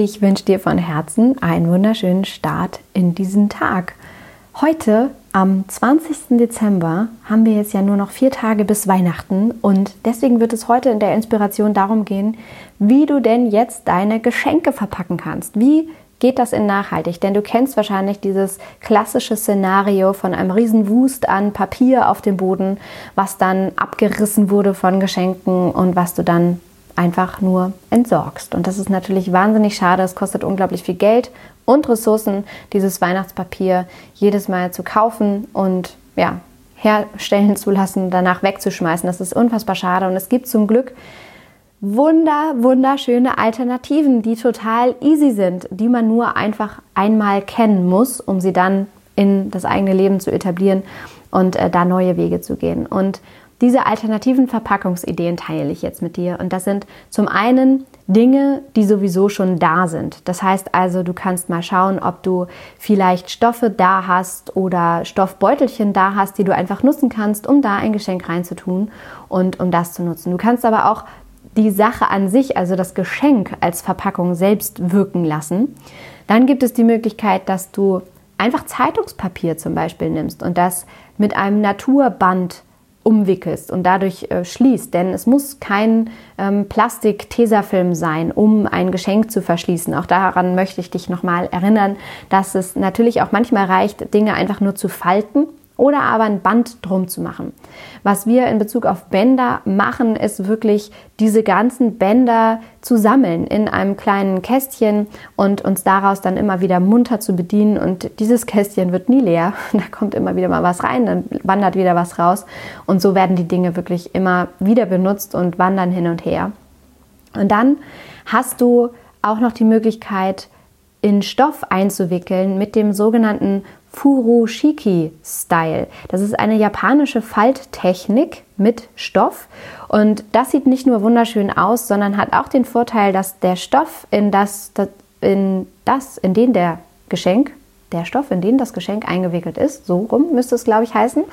Ich wünsche dir von Herzen einen wunderschönen Start in diesen Tag. Heute, am 20. Dezember, haben wir jetzt ja nur noch vier Tage bis Weihnachten und deswegen wird es heute in der Inspiration darum gehen, wie du denn jetzt deine Geschenke verpacken kannst. Wie geht das in nachhaltig? Denn du kennst wahrscheinlich dieses klassische Szenario von einem riesen Wust an Papier auf dem Boden, was dann abgerissen wurde von Geschenken und was du dann einfach nur entsorgst. Und das ist natürlich wahnsinnig schade. Es kostet unglaublich viel Geld und Ressourcen, dieses Weihnachtspapier jedes Mal zu kaufen und ja, herstellen zu lassen, danach wegzuschmeißen. Das ist unfassbar schade. Und es gibt zum Glück wunder, wunderschöne Alternativen, die total easy sind, die man nur einfach einmal kennen muss, um sie dann in das eigene Leben zu etablieren und äh, da neue Wege zu gehen. Und diese alternativen Verpackungsideen teile ich jetzt mit dir. Und das sind zum einen Dinge, die sowieso schon da sind. Das heißt also, du kannst mal schauen, ob du vielleicht Stoffe da hast oder Stoffbeutelchen da hast, die du einfach nutzen kannst, um da ein Geschenk reinzutun und um das zu nutzen. Du kannst aber auch die Sache an sich, also das Geschenk als Verpackung selbst wirken lassen. Dann gibt es die Möglichkeit, dass du einfach Zeitungspapier zum Beispiel nimmst und das mit einem Naturband umwickelst und dadurch äh, schließt. Denn es muss kein ähm, Plastik-Tesafilm sein, um ein Geschenk zu verschließen. Auch daran möchte ich dich nochmal erinnern, dass es natürlich auch manchmal reicht, Dinge einfach nur zu falten oder aber ein Band drum zu machen. Was wir in Bezug auf Bänder machen, ist wirklich diese ganzen Bänder zu sammeln in einem kleinen Kästchen und uns daraus dann immer wieder munter zu bedienen. Und dieses Kästchen wird nie leer. Da kommt immer wieder mal was rein, dann wandert wieder was raus. Und so werden die Dinge wirklich immer wieder benutzt und wandern hin und her. Und dann hast du auch noch die Möglichkeit, in Stoff einzuwickeln mit dem sogenannten Furoshiki-Style. Das ist eine japanische Falttechnik mit Stoff und das sieht nicht nur wunderschön aus, sondern hat auch den Vorteil, dass der Stoff in das, in das, in den der Geschenk, der Stoff, in den das Geschenk eingewickelt ist, so rum müsste es, glaube ich, heißen,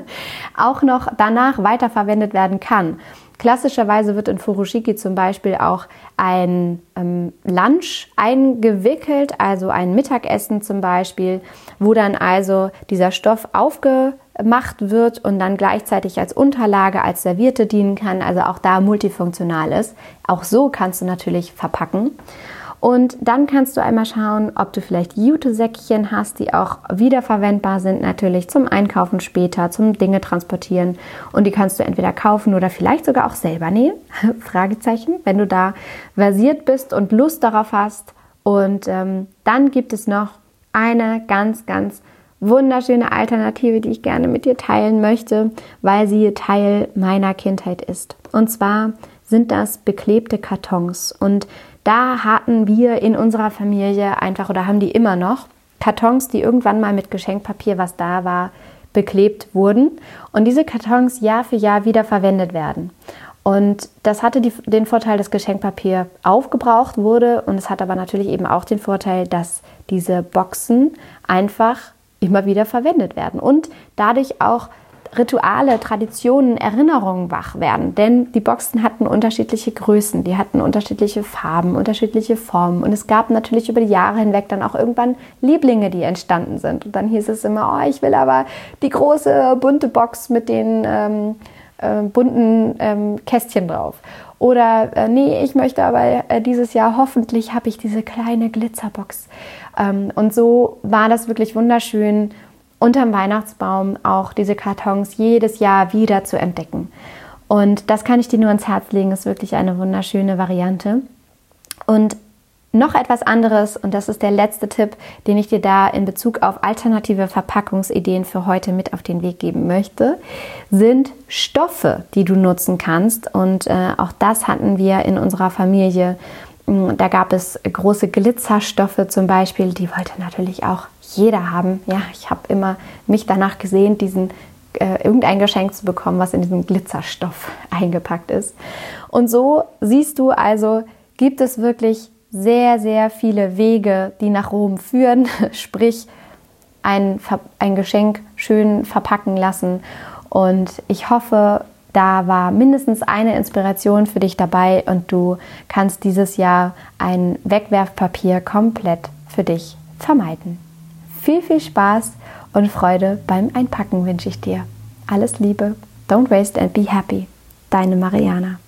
auch noch danach weiterverwendet werden kann. Klassischerweise wird in Furoshiki zum Beispiel auch ein ähm, Lunch eingewickelt, also ein Mittagessen zum Beispiel, wo dann also dieser Stoff aufgemacht wird und dann gleichzeitig als Unterlage, als Servierte dienen kann, also auch da multifunktional ist. Auch so kannst du natürlich verpacken. Und dann kannst du einmal schauen, ob du vielleicht Jute-Säckchen hast, die auch wiederverwendbar sind, natürlich zum Einkaufen später, zum Dinge transportieren. Und die kannst du entweder kaufen oder vielleicht sogar auch selber nähen. Fragezeichen, wenn du da versiert bist und Lust darauf hast. Und ähm, dann gibt es noch eine ganz, ganz wunderschöne Alternative, die ich gerne mit dir teilen möchte, weil sie Teil meiner Kindheit ist. Und zwar sind das beklebte Kartons. Und da hatten wir in unserer Familie einfach oder haben die immer noch Kartons, die irgendwann mal mit Geschenkpapier, was da war, beklebt wurden. Und diese Kartons Jahr für Jahr wieder verwendet werden. Und das hatte die, den Vorteil, dass Geschenkpapier aufgebraucht wurde. Und es hat aber natürlich eben auch den Vorteil, dass diese Boxen einfach immer wieder verwendet werden. Und dadurch auch Rituale, Traditionen, Erinnerungen wach werden. Denn die Boxen hatten unterschiedliche Größen, die hatten unterschiedliche Farben, unterschiedliche Formen. Und es gab natürlich über die Jahre hinweg dann auch irgendwann Lieblinge, die entstanden sind. Und dann hieß es immer, oh, ich will aber die große bunte Box mit den ähm, äh, bunten ähm, Kästchen drauf. Oder äh, nee, ich möchte aber äh, dieses Jahr hoffentlich habe ich diese kleine Glitzerbox. Ähm, und so war das wirklich wunderschön unterm Weihnachtsbaum auch diese Kartons jedes Jahr wieder zu entdecken. Und das kann ich dir nur ins Herz legen, ist wirklich eine wunderschöne Variante. Und noch etwas anderes, und das ist der letzte Tipp, den ich dir da in Bezug auf alternative Verpackungsideen für heute mit auf den Weg geben möchte, sind Stoffe, die du nutzen kannst. Und äh, auch das hatten wir in unserer Familie. Da gab es große Glitzerstoffe zum Beispiel, die wollte natürlich auch jeder haben. Ja, ich habe immer mich danach gesehen, diesen äh, irgendein Geschenk zu bekommen, was in diesem Glitzerstoff eingepackt ist. Und so siehst du also, gibt es wirklich sehr, sehr viele Wege, die nach Rom führen, sprich ein, ein Geschenk schön verpacken lassen. Und ich hoffe, da war mindestens eine Inspiration für dich dabei und du kannst dieses Jahr ein Wegwerfpapier komplett für dich vermeiden. Viel, viel Spaß und Freude beim Einpacken wünsche ich dir. Alles Liebe, don't waste and be happy. Deine Mariana.